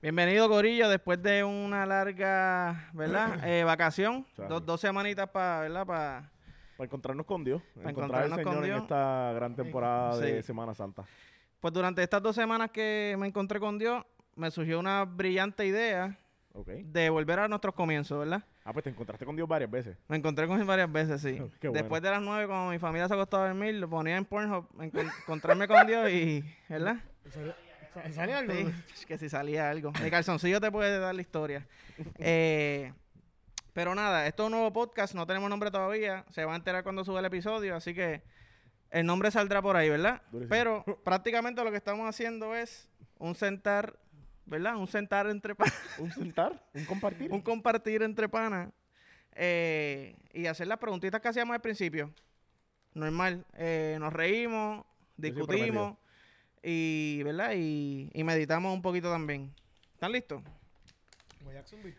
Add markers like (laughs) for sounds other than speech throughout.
Bienvenido, Corillo, después de una larga, ¿verdad? (clears throat) Eh, vacación. Dos, dos semanitas para, ¿verdad? Para... Para encontrarnos con Dios. Para encontrar al encontrarnos con Señor en Dios. esta gran temporada de. Semana Santa. Pues durante estas dos semanas que me encontré con Dios, me surgió una brillante idea de volver a nuestros comienzos, ¿verdad? Ah, pues te encontraste con Dios varias veces. Me encontré con él varias veces, sí. (laughs) Qué bueno. Después de las nueve, cuando mi familia se acostaba a dormir, lo ponía en Pornhub, encon- encontrarme con Dios y, ¿verdad? ¿Salió- sa- ¿Sale algo? Sí, (laughs) es que si salía algo. Mi calzoncillo te puede dar la historia. (laughs) Eh, pero nada, esto es un nuevo podcast, no tenemos nombre todavía. Se va a enterar cuando suba el episodio, así que el nombre saldrá por ahí, ¿verdad? Durísimo. Pero (laughs) prácticamente lo que estamos haciendo es un sentar, ¿verdad? Un sentar entre panas, Un sentar, un compartir. un compartir entre panas eh, y hacer las preguntitas que hacíamos al principio. Normal. Eh, nos reímos, discutimos y, ¿verdad? Y, y meditamos un poquito también. ¿Están listos?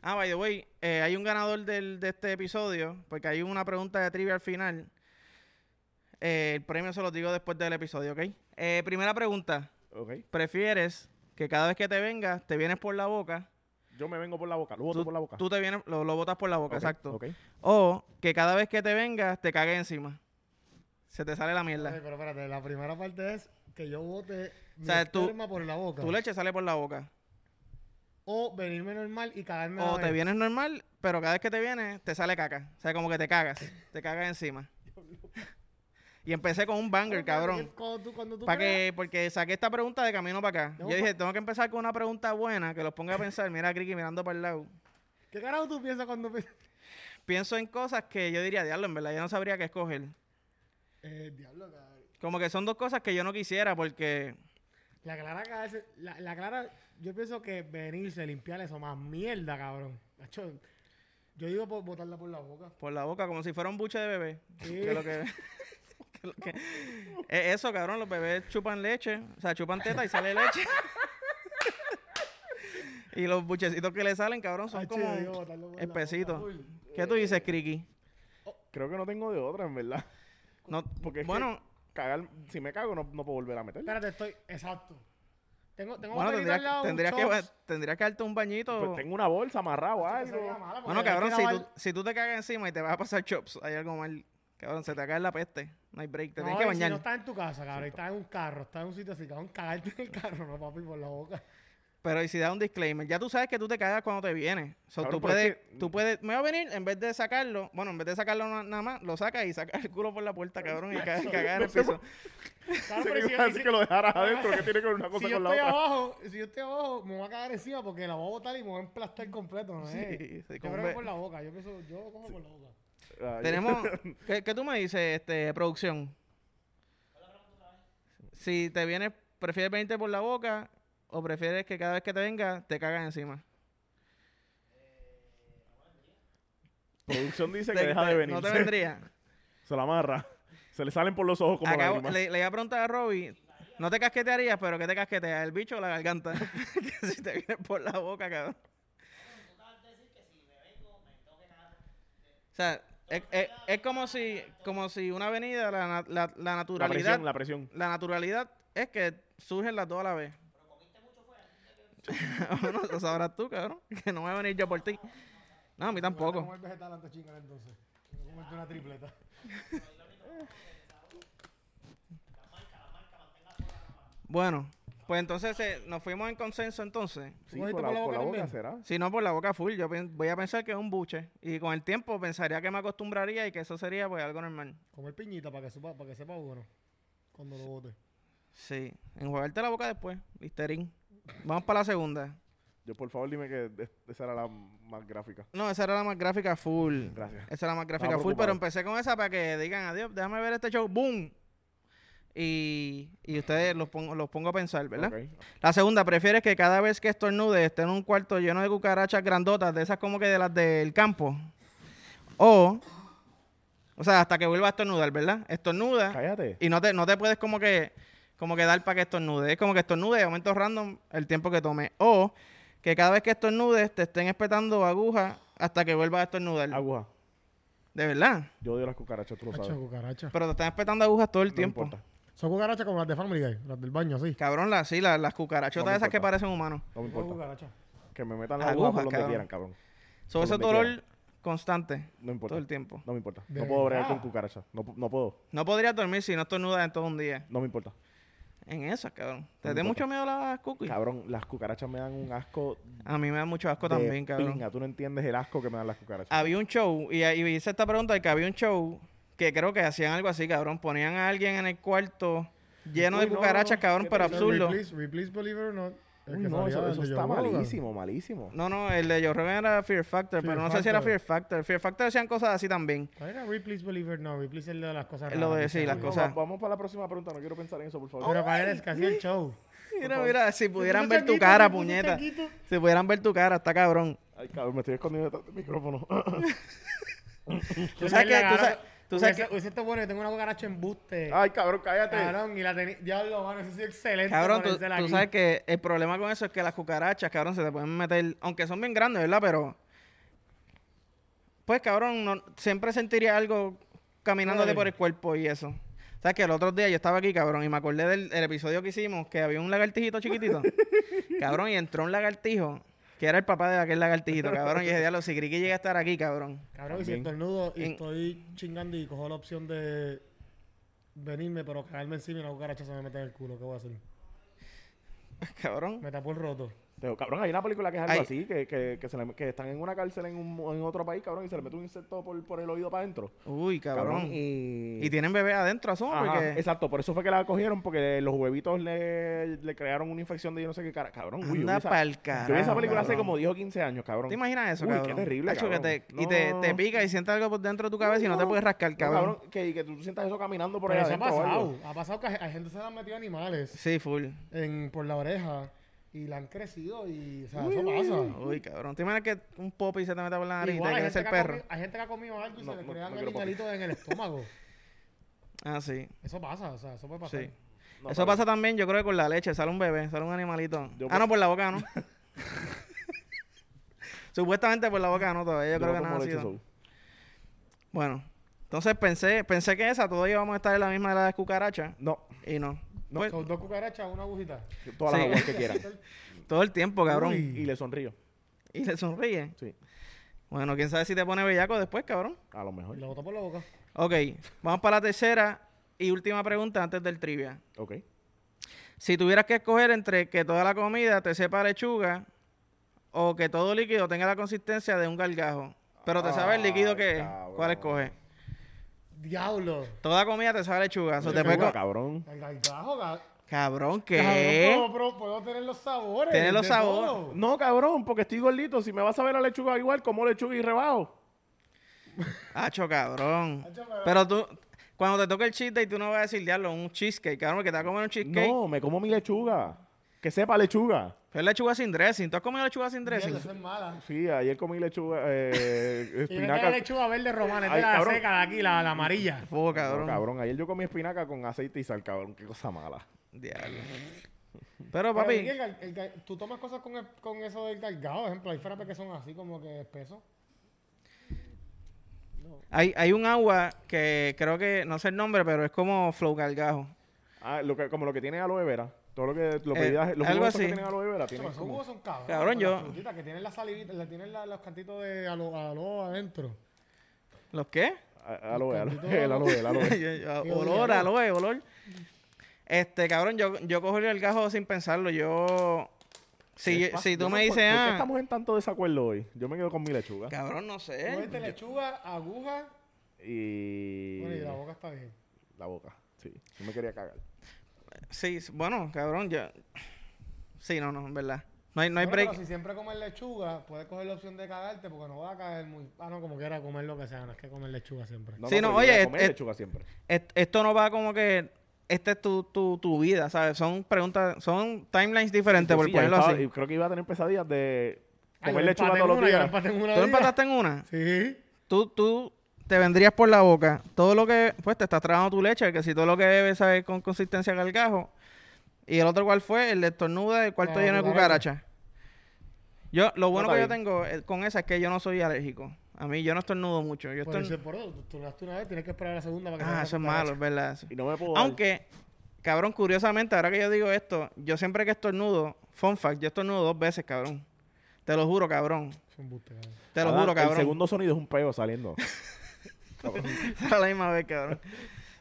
Ah, by the way, eh, hay un ganador del, de este episodio, porque hay una pregunta de trivia al final. Eh, el premio se lo digo después del episodio, ¿ok? Eh, primera pregunta. Ok. ¿Prefieres que cada vez que te vengas, te vienes por la boca? Yo me vengo por la boca, lo boto Tú, por la boca. tú te vienes, lo, lo botas por la boca, exacto. O que cada vez que te vengas, te cagues encima. Se te sale la Ay, mierda. pero espérate, la primera parte es que yo bote mi sea, tú- esperma por la boca. Tu leche sale por la boca. O venirme normal y cagarme O te vienes normal, pero cada vez que te vienes, te sale caca. O sea, como que te cagas. Te cagas encima. (laughs) Y empecé con un banger, cabrón. que Cuando tú, cuando tú Para que, porque saqué esta pregunta de camino para acá. No, Yo dije, tengo que empezar con una pregunta buena que los ponga a pensar. Mira a Criqui mirando para el lado. ¿Qué carajo tú piensas cuando pi- Pienso en cosas que yo diría, diablo, en verdad, yo no sabría qué escoger. Eh, diablo, cabrón. Como que son dos cosas que yo no quisiera porque... La clara la, la clara, yo pienso que venirse, limpiar eso más mierda, cabrón. Yo digo por botarla por la boca. Por la boca, como si fuera un buche de bebé. Sí. Que lo que... (laughs) que lo que- es eso, cabrón, los bebés chupan leche. O sea, chupan teta y sale leche. (laughs) y los buchecitos que le salen, cabrón, son como... digo espesitos. boca. ¿Qué tú dices, Criqui? Creo que no tengo de otra, en verdad. No, Porque es bueno, que cagar, si me cago, no, no puedo volver a meter. Espérate, estoy. Exacto. Tengo, tengo bueno al lado, un tendrías, que, chops. tendrías que darte un bañito. Pues tengo una bolsa amarrada o Esa sería algo. Bueno, cabrón, si lavar- tú, si tú te cagas encima y te vas a pasar chops, hay algo mal. Cabrón, se te cae la peste. No hay break, te No, tienes que y Si bañar. no estás en tu casa, cabrón, y estás en un carro, estás en un sitio así, cabrón, cagarte en el carro, no, papi, por la boca. Pero y si da un disclaimer, ya tú sabes que tú te cagas cuando te vienes. So, Cabrón, tú, puedes, que- tú puedes, me va a venir, en vez de sacarlo, bueno, en vez de sacarlo na- nada más, lo sacas y sacas el culo por la puerta, cabrón, y (laughs) cagas cagar en el piso. Claro, (laughs) pero si, yo- que lo dejaras adentro, que tiene que ver una si cosa yo con la estoy otra. abajo, si yo estoy abajo, me voy a cagar encima porque la voy a botar y me voy a emplastar (laughs) completo, ¿no? Sí, eh? sí, yo como creo por la boca, yo pienso, yo lo cojo por la boca. Ay, Tenemos, ¿qué, qué tú me dices, este, producción? Si te vienes, ¿prefieres venirte por la boca o prefieres que cada vez que te venga te cagas encima? Producción dice que deja de venir. No te vendría. (laughs) Se la amarra. Se le salen por los ojos como Acabo- le, le iba a preguntar a Robbie, no te casquetearías, pero ¿qué te casquetea? ¿El bicho o la garganta? (laughs) que si te viene por la boca, cabrón. O sea, es, es- es como si como si una avenida, la, la, naturalidad, presión, la presión. la naturalidad es que surgen las dos a la vez. (laughs) bueno, lo sabrás tú, cabrón, (laughs) que no voy a venir yo por ti. No, a mí Voy a tampoco. comer vegetal antes chingar entonces. Voy a comerte una tripleta. (laughs) Bueno, pues entonces eh, nos fuimos en consenso entonces. Sí, por la, por por boca será. Si no, por la boca full, yo voy a pensar que es un buche. Y con el tiempo pensaría que me acostumbraría y que eso sería pues algo normal. Comer piñita para que sepa, para que sepa bueno. Cuando lo bote. Sí, enjuagarte la boca después, Listerín. Vamos para la segunda. Yo, por favor, dime que esa era la más gráfica. No, esa era la más gráfica full. Gracias. Esa era la más gráfica full, pero empecé con esa para que digan adiós, déjame ver este show, boom. Y, y ustedes los pongo, los pongo a pensar, ¿verdad? Ok. La segunda, ¿prefieres que cada vez que estornudes esté en un cuarto lleno de cucarachas grandotas, de esas como que de las del campo? O, o sea, hasta que vuelva a estornudar, ¿verdad? Estornuda Cállate. y no te, no te puedes como que, como que dar para que estornude. Es como que estornude de momento random el tiempo que tome. O que cada vez que estornudes te estén espetando agujas hasta que vuelvas a estornudar. Aguja. De verdad. Yo odio las cucarachas, tú lo sabes. cucaracha. Pero te están espetando agujas todo el No tiempo. importa. Son cucarachas como las de Family Guy, las del baño, así. Cabrón, las, sí, las, las cucarachotas No esas que parecen humanos. No me importa. Que me metan la Agujas, aguja por donde cabrón. quieran, cabrón. So, Por ese dolor quiera. constante No importa. todo el tiempo. No me importa. ¿De No puedo bregar con cucarachas. No, pu- no puedo. No podrías dormir si no estornudas en todo un día. No me importa. En esas, cabrón. ¿Te da mucho miedo las cookies? Cabrón, las cucarachas me dan un asco A mí me da mucho asco de también, cabrón. pinga. Tú no entiendes el asco que me dan las cucarachas. Había un show, y, y hice esta pregunta de que había un show que creo que hacían algo así, cabrón. Ponían a alguien en el cuarto lleno Uy, de cucarachas, no, cabrón, pero absurdo. Replace, replace Believe It or Not. Uy, no, eso, eso está Joe Rogan. malísimo, malísimo. No, no, el de Joe Rogan era Fear Factor, Fear pero no sé si era. Fear Factor. Fear Factor decían cosas así también. ¿Cuál era Replace Believe It or Not? Replace es el de las cosas Lo de- raras, sí, las se No, cosas. va- vamos para la próxima pregunta. No quiero pensar en eso, por favor. Pero ¿cuál era el que hacía el show? Mira, mira, si pudieran ver tu cara, puñeta. Si pudieran ver tu cara, está cabrón. Ay, cabrón, me estoy escondiendo detrás del micrófono. (laughs) Tú sabes que, tú sabes, tú sabes que, bueno, yo tengo una cucaracha en buste. Ay, cabrón, cállate. Cabrón, y la tenía. Diablo, mano, eso sí es excelente. cabrón, tú, sabes que el problema con eso es que las cucarachas, cabrón, se te pueden meter, aunque son bien grandes, ¿verdad? Pero, pues, cabrón, no- siempre sentiría algo caminándote Ay. por el cuerpo y eso. ¿Sabes que El otro día yo estaba aquí, cabrón, y me acordé del el episodio que hicimos, que había un lagartijito chiquitito. (laughs) cabrón, y entró un lagartijo, que era el papá de aquel lagartijito, cabrón. Y dije, diablo, si Criqui llega a estar aquí, cabrón. Cabrón, y si estornudo y En- estoy chingando y cojo la opción de venirme, pero caerme encima y una cucaracha se me mete en el culo, ¿qué voy a hacer? (laughs) Cabrón. Me tapó el roto. Pero, cabrón, hay una película que es algo Ay. así, que, que, que, se le- que están en una cárcel en, un, en otro país, cabrón, y se le mete un insecto por, por el oído para adentro. Uy, cabrón. y... Y tienen bebé adentro, asumo, Ajá, porque... Exacto, por eso fue que la cogieron, porque los huevitos le, le crearon una infección de yo no sé qué cara. Cabrón, uy, yo vi Anda esa- pa'l Yo vi esa película hace cabrón. como 10 o 15 años, cabrón. ¿Te imaginas eso, Uy, qué cabrón? terrible, Hacho, que cabrón. te- y te, No. te pica y sientes algo por dentro de tu cabeza y no te puedes rascar, No, cabrón. que, que tú sientas eso caminando por Pero ahí eso ha adentro o algo. pasado. Ha pasado que a a gente se le han metido animales Sí, full. en, por la oreja y la han crecido y, o sea, Uy, eso pasa. Uy, cabrón. ¿Te imaginas que un popi se te meta por la nariz y te hay crece gente, el que ha perro? comido, hay gente que ha comido algo y No, se le no, crean no en el estómago. Ah, sí. Eso pasa, o sea, eso puede pasar. Sí. No, Eso pasa también, yo creo que con la leche. Sale un bebé, sale un animalito. Yo ah, por- no, por la boca, ¿no? (laughs) (laughs) Supuestamente por la boca, no, todavía. Yo, yo creo no que no tomo ha sido. soul. Bueno, entonces pensé, pensé que esa, todos íbamos a estar en la misma de la cucaracha. No, Y no. No. Pues, dos cucarachas, una agujita. todas las Sí. aguas que quieran. (laughs) todo el tiempo, cabrón. Uy. Y le sonrío. Y le sonríe. Sí, Bueno, quién sabe si te pone bellaco después, cabrón. a lo mejor. La botó por la boca. Ok, vamos para la tercera y última pregunta antes del trivia. Ok. Si tuvieras que escoger entre que toda la comida te sepa lechuga o que todo líquido tenga la consistencia de un gargajo, pero te sabe el líquido que es. ¿cuál escoges? Diablo. Toda comida te sabe lechuga. so te co- cabrón. El gargajo, Cabrón, Cabrón, ¿qué? pero, pero puedo tener los sabores. Tiene los de sabores. todo. No, cabrón, porque estoy gordito. Si me vas a ver la lechuga igual, como lechuga y rebajo. Hacho, cabrón. Hacho, pero- tú, cuando te toque el day, tú no vas a decir, diablo, un cheesecake, cabrón, que te va a comer un cheesecake. No, me como mi lechuga. Que sepa lechuga. Pero es lechuga sin dressing. ¿Tú has comido lechuga sin dressing? Esa es mala. Sí, ayer comí lechuga, eh, (laughs) Y vete la espinaca. lechuga verde romana, esta es la cabrón. seca de aquí, la, la amarilla. No, cabrón. cabrón, ayer yo comí espinaca con aceite y sal, cabrón. Qué cosa mala. Diablo. Pero, Pero, papi, Miguel, el gar- el gar- tú tomas cosas con, el- con eso del gargado, por ejemplo, hay frappes que son así como que espesos. hay, hay un agua que creo que, no sé el nombre, pero es como flow gargajo. Ah, lo que, como lo que tiene aloe vera. Todo lo que, los Eh, bebidas, los algo jugos que tienen aloe vera tienen como... jugos son cabros. Cabrón, yo- las que tienen la salivita, le tienen la- los cantitos de alo, alo adentro. ¿Los qué? a- Aloe, aloe, (laughs) el aloe, el aloe. (laughs) Olor, aloe. aloe, olor. Este, cabrón, yo, yo cojo el gargajo sin pensarlo. Yo. Si, si tú me dices, ¿Por qué ah. estamos en tanto desacuerdo hoy? Yo me quedo con mi lechuga. Cabrón, no sé. Cogete lechuga, aguja. Y... Bueno, y la boca está bien. La boca, sí. Yo me quería cagar. Sí, bueno, cabrón, yo. Sí, no, no, en verdad. No hay, no hay Bueno, break. pero si siempre comes lechuga, puedes coger la opción de cagarte porque no va a caer muy. Ah, no, como quiera comer lo que sea, no es que comer lechuga siempre. No, Sí, no, yo oye, comer es- lechuga siempre. est- esto no va como que. Esta es tu, tu, tu vida, ¿sabes? Son preguntas, son timelines diferentes, por Sí, ya ponerlo estaba- así. y creo que iba a tener pesadillas de comer lechuga todos los días. una ¿Tú día. empataste en una? Sí. Tú, tú te vendrías por la boca. Todo lo que, pues te estás tragando tu leche, que si todo lo que bebes sabe con consistencia de gargajo. Y el otro cuál fue, el de estornuda, el cuarto lleno de cucaracha. Yo, lo bueno que yo tengo eh, con esa es que yo no soy alérgico. A mí yo no estornudo mucho. Yo Por estorn- eso, por eso, tú estornudaste una vez, tienes que esperar a la segunda para que Ah, eso es malo, es verdad. eso. Y no me puedo dar- Aunque, cabrón, curiosamente, ahora que yo digo esto, yo siempre que estornudo, fun fact, yo estornudo dos veces, cabrón. Te lo juro, cabrón. Es un embuste, cabrón. Te lo Adán, juro, cabrón. El segundo sonido es un peo saliendo. (laughs) Cabrón. (laughs) a la misma vez, cabrón.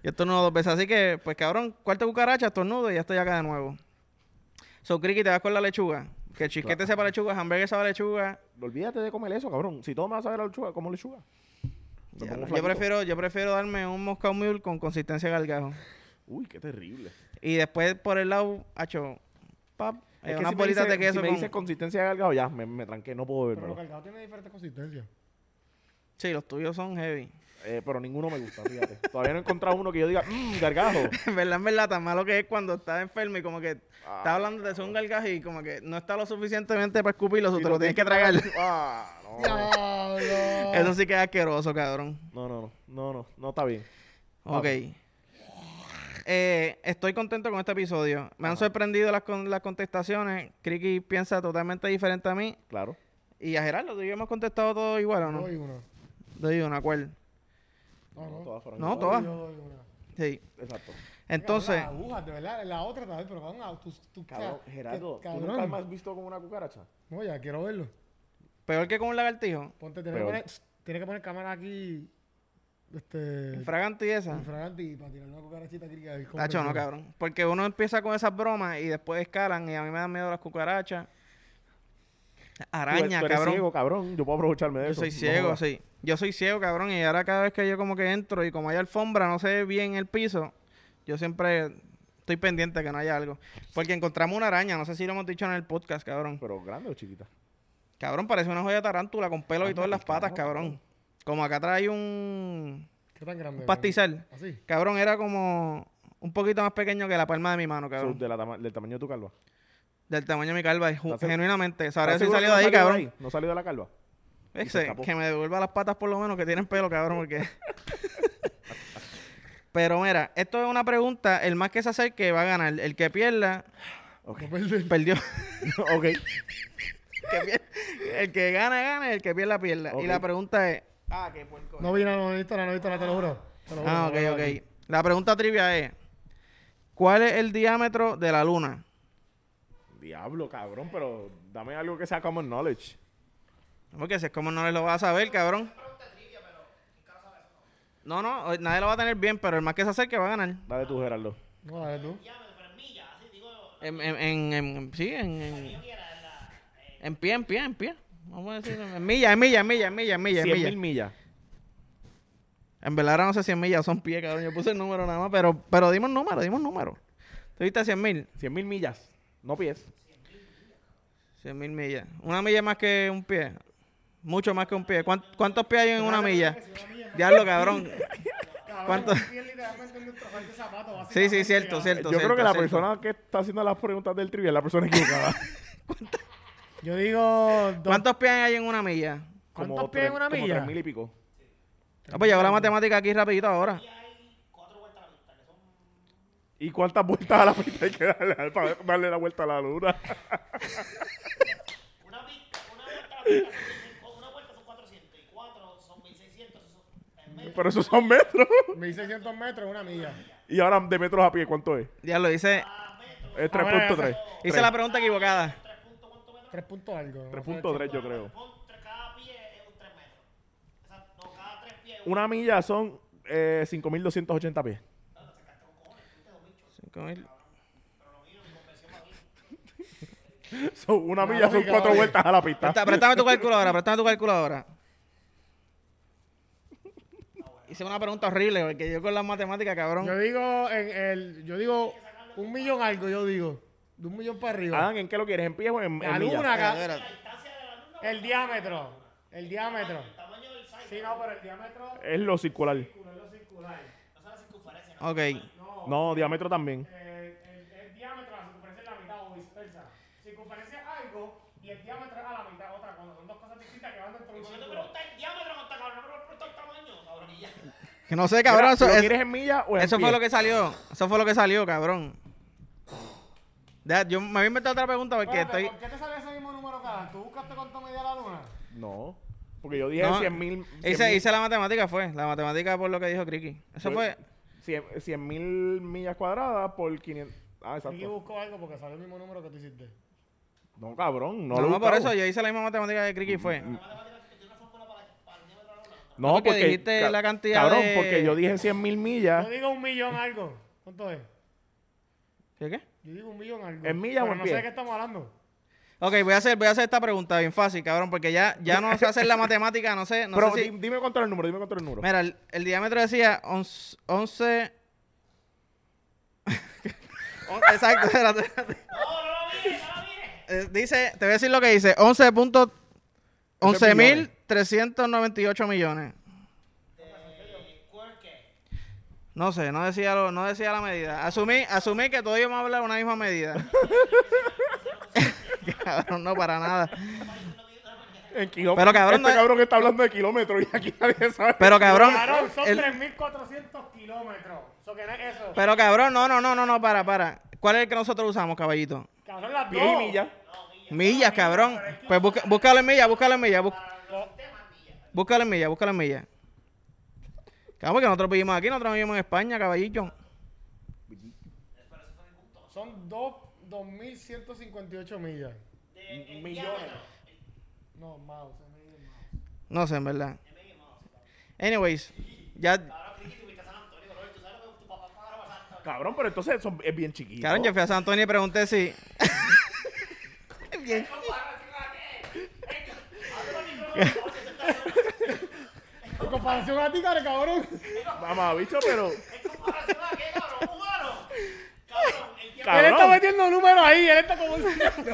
Y estornudo dos veces. Así que, pues, cabrón, cuarto cucaracha, estornudo y ya estoy acá de nuevo. So, Criqui, te vas con la lechuga. Que el chisquete Claro. sepa lechuga, hamburguesa sabe lechuga. Olvídate de comer eso, cabrón. Si todo me va a saber a lechuga, como lechuga. Ya, yo prefiero, yo prefiero darme un Moscow Mule con consistencia de gargajo. Uy, qué terrible. Y después por el lado, hacho, pap, Es que unas si bolitas dice- de queso Si me con- dices consistencia de galgado, ya me, me tranqué, no puedo Pero los verlo. cargados tienen diferentes consistencias. Sí, los tuyos son heavy. Eh, pero ninguno me gusta, fíjate. (laughs) Todavía no he encontrado uno que yo diga, mmm, gargajo. (laughs) en verdad, en verdad, tan malo que es cuando estás enfermo y como que Ah. estás hablando de ser un gargajo y como que no está lo suficientemente para escupirlo, Y te lo tienes que tragar. Ah, (laughs) no. Eso sí que es asqueroso, cabrón. No, no, no, no, no, no está bien. Ok. Eh, estoy contento con este episodio. Me han sorprendido las, con- las contestaciones. Criqui piensa totalmente diferente a mí. Claro. Y a Gerardo, ¿tú y yo hemos contestado todo igual o no? Doy una. Doy una, ¿cuál? No, no. todas fueron No, todas. Yo doy una. Sí. Exacto. Entonces, Las agujas, de verdad, la otra tal vez, pero cabrón, ah, tú, tú, Cabrón, Gerardo, ¿tú nunca me has visto como una cucaracha? No, ya quiero verlo. peor que con un lagartijo. Ponte, tienes que poner, tienes que poner cámara aquí. Este. Fragante y esa. infragante y para tirar una cucarachita aquí. a Tacho, no, cabrón. Porque uno empieza con esas bromas y después escalan y a mí me dan miedo las cucarachas. Araña, tú, tú eres cabrón. ciego, cabrón. Yo puedo aprovecharme de Yo eso. soy No ciego, jodas. sí. Yo soy ciego, cabrón. Y ahora cada vez que yo como que entro y como hay alfombra, no se ve bien el piso, yo siempre estoy pendiente que no haya algo. Porque encontramos una araña, no sé si lo hemos dicho en el podcast, cabrón. Pero grande o chiquita. Cabrón, parece una joya de tarántula con pelo y todo en las pa'l patas, cabrón. Como acá trae un, ¿Qué tan grande? un pastizal. Así. Cabrón, era como un poquito más pequeño que la palma de mi mano, So, cabrón. de la tama- del tamaño de tu calva. Del tamaño de mi calva, ju- ¿Estás seg- genuinamente. Sabré ¿Estás si seguro salió que de ahí, no cabrón. ¿No salió de la calva? Ese, que me devuelva las patas por lo menos que tienen pelo, cabrón, porque... (laughs) Pero mira, esto es una pregunta, el más que se acerque va a ganar. El que pierda, Ok. No perder. perdió. (laughs) ok. Que el que gana, gana, y el que pierda, pierda. Y la pregunta es... Ah, qué puerco. No vi nada, no he visto nada, no he visto nada, te lo juro. Te lo juro, Ah, ok, ok. La pregunta trivia es... ¿Cuál es el diámetro de la luna? Diablo, cabrón, pero dame algo que sea common knowledge. Porque si es como no les lo vas a saber, cabrón. No, no, nadie lo va a tener bien, pero el más que se acerque va a ganar. Dale tú, Gerardo. No, dale tú. En, en, en, en- sí, en, en, en pie, en pie, en pie. Vamos a decir, en milla, en milla, en milla, en milla, en milla, en 100 milla. mil millas. En verdad ahora no sé si en millas son pies, cabrón. Yo puse el número nada más, pero, pero dimos número, dimos número. ¿Tú viste 100 mil? 100 mil millas. No pies. 100 mil millas. Una milla más que un pie. Mucho más que un pie. ¿Cuán- ¿Cuántos pies hay en una milla? Diablo, cabrón. (laughs) ¿Cuánto? Sí, sí, cierto, cierto. Yo creo que la cierto. persona que está haciendo las preguntas del trivia es la persona equivocada. (laughs) Yo digo. dos- ¿Cuántos pies hay en una milla? ¿Cuántos Como pies en tres- una como milla? tres mil y pico. Ah, pues llevo la matemática aquí rapidito ahora. ¿Y cuántas vueltas a la pista hay que darle para darle la vuelta a la luna? (laughs) Una pista, una vuelta a la pista son, una vuelta son 400 y cuatro son 1600. Eso es metro. Pero esos son metros. (laughs) 1600 metros, una milla. Y ahora de metros a pie, ¿cuánto es? Ya lo hice. Es Ah, bueno, 3.3. Hice la pregunta equivocada. 3 puntos algo. no sé. 3.3 yo creo. Cada pie es un 3 metros. Exacto, no, cada 3 pies es Una milla son eh, 5.280 pies. Cinco mil. (laughs) So, una milla son cuatro vueltas a la pista. Préstame tu calculadora, préstame tu calculadora. Hice una pregunta horrible, porque yo con las matemáticas, cabrón. Yo digo, en el, yo digo, un millón algo, yo digo. De un millón para arriba. Adán, ¿en qué lo quieres? ¿En pies o en, La en millas? luna, acá. Espérate, El diámetro. El diámetro. Sí, no, pero el diámetro Es lo circular. es lo circular. Ok. No, diámetro también. Eh, el, el diámetro, la circunferencia es la mitad o viceversa. Circunferencia es algo y el diámetro es a la mitad otra, cuando son dos cosas distintas que van dentro de un Si yo te círculo. pregunto el diámetro, no está cabrón, no me pregunto el tamaño, cabrón, y ya. Que no sé, cabrón. Mira, Eso, ¿Lo es- quieres en millas o en eso fue pies? lo que salió. Eso fue lo que salió, cabrón. Deja- yo me había inventado otra pregunta porque Espérate, estoy. ¿Por qué te sale ese mismo número cada? ¿Tú buscaste cuánto medía la luna? No. Porque yo dije No, 100 mil. Hice, hice la matemática, fue. La matemática por lo que dijo Criqui. Eso fue. 100 mil millas cuadradas por 500. Ah, exacto. busco algo porque sale el mismo número que tú hiciste. No, cabrón. No, No, lo no, por eso yo hice la misma matemática de Criqui fue. No, porque porque. dijiste ca- la cantidad Cabrón, de- porque yo dije 100 mil millas. Yo digo un millón algo. ¿Cuánto es? ¿Qué qué? Yo digo un millón algo. ¿En millas o en no pie? sé de qué estamos hablando. Ok, voy a hacer, voy a hacer esta pregunta bien fácil, cabrón, porque ya, ya no sé hacer la (laughs) matemática, no sé, no Pero sé si... di- dime cuánto era el número, dime cuánto era el número. Mira, el, el diámetro decía 11... 11 On- Exacto, espérate, espérate. No, no lo mires, no lo mires. Eh, dice, te voy a decir lo que dice, 11 punto- Eso es 11.398 millones. No sé, no decía, lo- no decía la medida. Asumí, asumí que todos íbamos a hablar una misma medida. (laughs) cabrón, no para nada. Pero, cabrón, Este no- cabrón está hablando de kilómetros y aquí nadie sabe. Pero cabrón, Claro, son el- 3.400 kilómetros. Eso que no es eso. pero cabrón, no, no, no, no, no, para, para. ¿Cuál es el que nosotros usamos, caballito? Cabrón, las Pies y dos. millas. Millas, cabrón. Pues busca- búscalo en millas, búscalo en millas. bú- Búscalo en millas, búscalo en millas. Cabrón, que nosotros vivimos aquí, nosotros vivimos en España, caballito. Son dos- 2.158 millas. Millones. No, mouse. es medio mouse. No sé, en verdad. Anyways, ya... Cabrón, pero entonces son- es bien chiquito. Cabrón, yo fui a San Antonio y pregunté si... (laughs) (laughs) En comparación a ti, cara, cabrón. Mamá, bicho, pero. ¿En comparación a qué, cabrón? ¿Humano? Cabrón, el tiempo... Él está metiendo números ahí. Él está como si,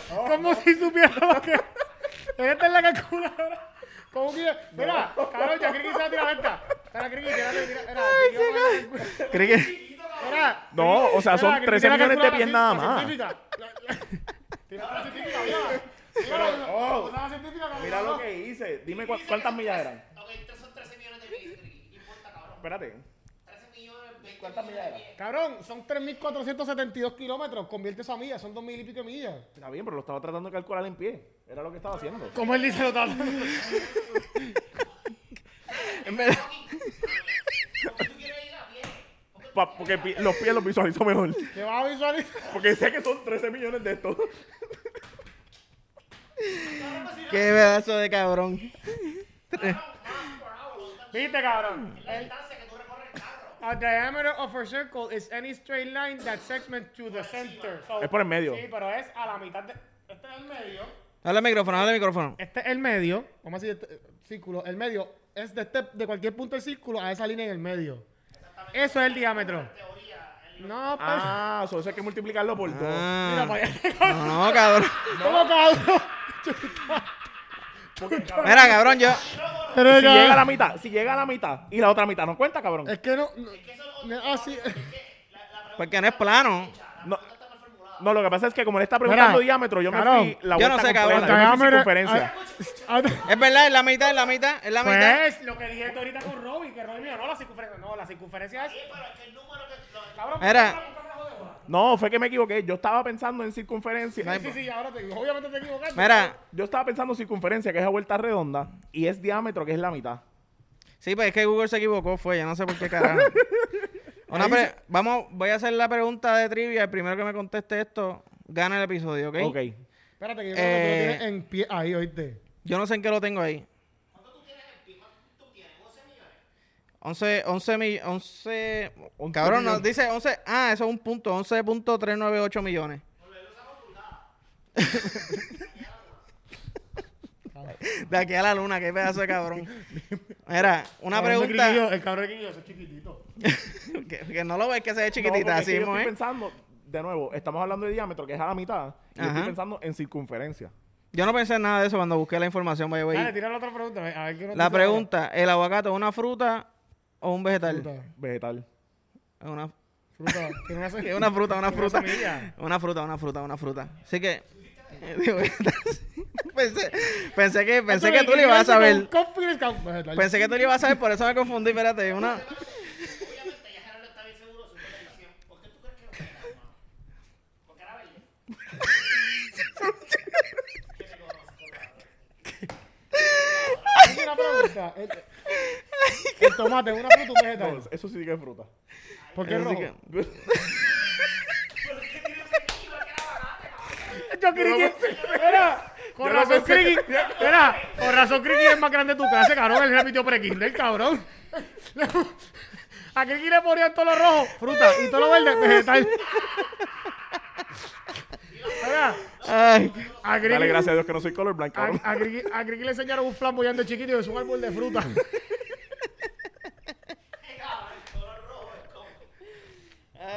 como si supiera lo que. Él está en la calculadora. Como que. Mira, cabrón, ya Criqui se va a tirar esta. Espera, Criqui, tírale, tira. Mira, Criqui No, o sea, son Mira, que 13 tiene la millones de pies nada más. Tira la científica, mira. Mira, oh. Mira lo que hice. Dime cu- cuántas millas eran. Ok, estos son 13 millones de. No importa, cabrón. Espérate. 13 millones, 20 ¿Cuántas millas pies. Cabrón, son 3.472 kilómetros. Convierte eso a millas, son 2.000 y pico de millas. Está bien, pero lo estaba tratando de calcular en pie. Era lo que estaba haciendo. Como él dice lo tal. (laughs) En verdad- Como tú quieres ir a pie. Pa- porque pi- los pies los visualizo mejor. Que vas a visualizar. Porque sé que son 13 millones de estos. Qué pedazo de cabrón. Viste, cabrón. La distancia que tú recorres el. A diameter of a circle is any straight line that segment to the center. So- Es por el medio. Sí, pero es a la mitad de. Este es el medio. Dale el micrófono, dale el micrófono. Este es el medio. Vamos a decir este, círculo. El medio es de, este, de cualquier punto del círculo a esa línea en el medio. Eso es el diámetro. No, pues. Ah, eso hay que multiplicarlo por dos. Mira Ah, para allá. no, cabrón. (laughs) ¿Cómo cabrón? Mira, cabrón, yo... Pero Si ya- llega a la mitad, si llega a la mitad y la otra mitad no cuenta, cabrón. Es que no. no, no, así. Porque no es plano. No, no, lo que pasa es que como le está preguntando Mira, diámetro, yo me cabrón, fui la yo no vuelta sé, cabrón, yo me fui diámetro- circunferencia. Ah, Es verdad, es la mitad, es la mitad, es la mitad. Pues lo que dije ahorita con Robin, que Robin mío, no la circunferencia, no, la circunferencia es. Sí, pero es que el número que... lo- Cabrón, Mira. ¿Por qué no fue que me equivoqué. Yo estaba pensando en circunferencia. Sí, sí, ahora te obviamente te equivocaste. Mira, Yo estaba pensando en circunferencia, que es a vuelta redonda, y es diámetro, que es la mitad. sí, pues es que Google se equivocó, fue, yo no sé por qué carajo. (laughs) Una pre- Vamos, voy a hacer la pregunta de trivia. El primero que me conteste esto, gana el episodio, ¿ok? Ok. Espérate, que yo creo que tú lo Eh, tienes en pie ahí, oíste. Yo no sé en qué lo tengo ahí. ¿Cuánto tú tienes en pie? ¿Cuánto tú tienes? ¿11 millones? 11, 11 mil, 11... 11 Cabrón, nos millones. dice 11... Ah, eso es un punto, 11.398 millones. De aquí a la luna, qué pedazo de cabrón. Mira, una Cabrón pregunta Quiquillo, El cabrón de es chiquitito. (laughs) que, que no lo ves que se ve No, chiquitita, es así que yo estoy ¿eh? pensando, de nuevo, estamos hablando de diámetro, que es a la mitad, y yo Ajá. estoy pensando en circunferencia. Yo no pensé en nada de eso cuando busqué la información, vaya, güey. Dale, tira la otra pregunta. a ver- nos La pregunta, ¿el aguacate es una fruta o un vegetal? Fruta. Vegetal. Es una, Fruta. Tiene una, (laughs) es una fruta, una fruta. Una fruta, una fruta, una fruta. Así que... (laughs) digo, (laughs) pensé, pensé que, pensé que tú le ibas a saber. Con- confidence, con- vegetal. Pensé que tú le ibas a saber, por eso me confundí, espérate, una... Obviamente ya Gerardo está bien seguro de su contestación. ¿Por qué tú crees que lo era, hermano? Porque era verde. ¿Qué te conoces, Tengo una pregunta. El, tomate es una fruta o un No, vegetal. eso sí que es fruta. ¿Por qué es rojo? que- (laughs) Yo Yo Criqui. Era. Con Yo no razón Criqui. Era. Con razón Criqui es más grande de tu clase, cabrón. Él repitió pre-kinder, cabrón. A Criqui le ponían todo lo rojo, fruta, y todo lo verde, vegetal. Ay, A Dale gracias a Dios que no soy colorblind, a, cabrón. a Criqui, a Criqui le enseñaron un flamboyante chiquito y es un árbol de fruta.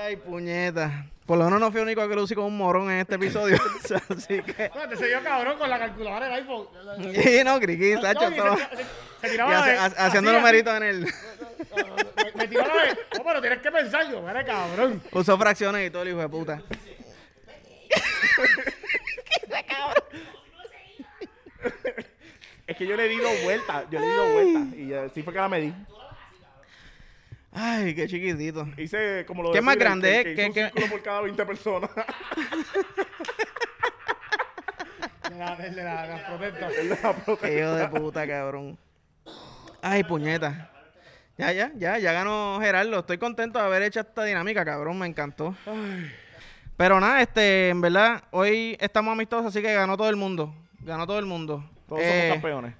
Ay, puñeta. Por lo menos no fui el único que lucí con un morón en este episodio. (laughs) (laughs) Así que. No, te enseñó cabrón con la calculadora del iPhone. Y no, Criqui, Sacho, todo. se, se- se tiraba haciendo numeritos en el. Me, tiró la de. No, pero tienes que pensar yo, mira, cabrón. Usó fracciones y todo el hijo de puta. Es que yo le he dado vueltas, yo le he dado vueltas. Y así fue que la medí. Ay, qué chiquitito. Hice como lo ¿Qué más grande, que- eh? que ¿Qué- hizo un qué- círculo por cada 20 personas. (laughs) De la, de la, de las protestas. Qué hijo de puta, cabrón. Ay, puñeta. Ya, ya, ya, ya ganó Gerardo. Estoy contento de haber hecho esta dinámica, cabrón. Me encantó. Pero nada, este, en verdad, hoy estamos amistosos, así que ganó todo el mundo. Ganó todo el mundo. Todos Eh, somos campeones.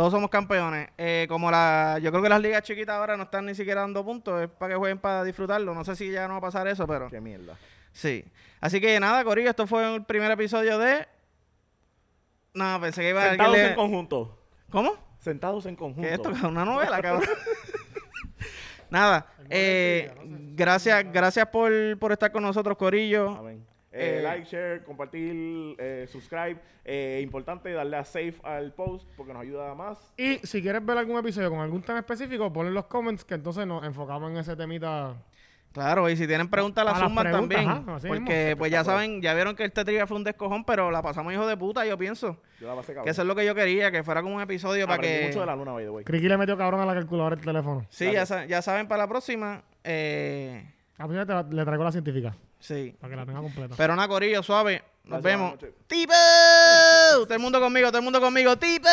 Todos somos campeones. Eh, como la, yo creo que las ligas chiquitas ahora no están ni siquiera dando puntos, es para que jueguen para disfrutarlo. No sé si ya no va a pasar eso, pero Qué mierda. sí. Así que nada, Corillo, esto fue el primer episodio de. No, pensé que iba a Sentados en conjunto. ¿Cómo? Sentados en conjunto. ¿Qué es esto? ¿Una novela, (laughs) cabrón? Nada, eh, gracias, gracias por, por estar con nosotros, Corillo. Amén. Eh, Eh, like, share, compartir, eh, subscribe. Eh, importante darle a save al post porque nos ayuda más. Y si quieres ver algún episodio con algún tema específico, ponle en los comments que entonces nos enfocamos en ese temita. Claro, y si tienen preguntas, las A las suman también. ajá, porque mismo. pues ya saben, ya vieron que este trivia fue un descojón, pero la pasamos hijo de puta, yo pienso. Yo la pasé cabrón. Que eso es lo que yo quería, que fuera como un episodio para que... mucho de la luna, by the way. Criqui le metió cabrón a la calculadora del teléfono. Sí, ya, sa- ya saben para la próxima. Eh, A mí te- le traigo la científica sí. para que la tenga completa. Pero una corillo suave. Nos Gracias, vemos. ¡Tipo! Todo el mundo conmigo, todo el mundo conmigo. ¡Tipo!